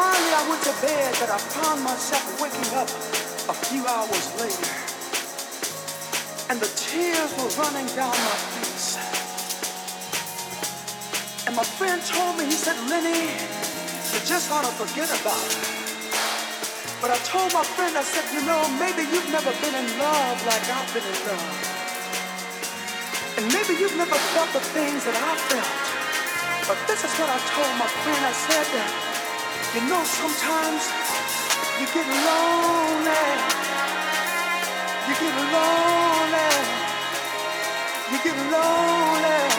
finally, I went to bed, but I found myself waking up a few hours later. And the tears were running down my face. And my friend told me, he said, Lenny, you just ought to forget about it. But I told my friend, I said, you know, maybe you've never been in love like I've been in love. And maybe you've never felt the things that I felt. But this is what I told my friend. I said that, you know, sometimes you get lonely. You get lonely. You get lonely.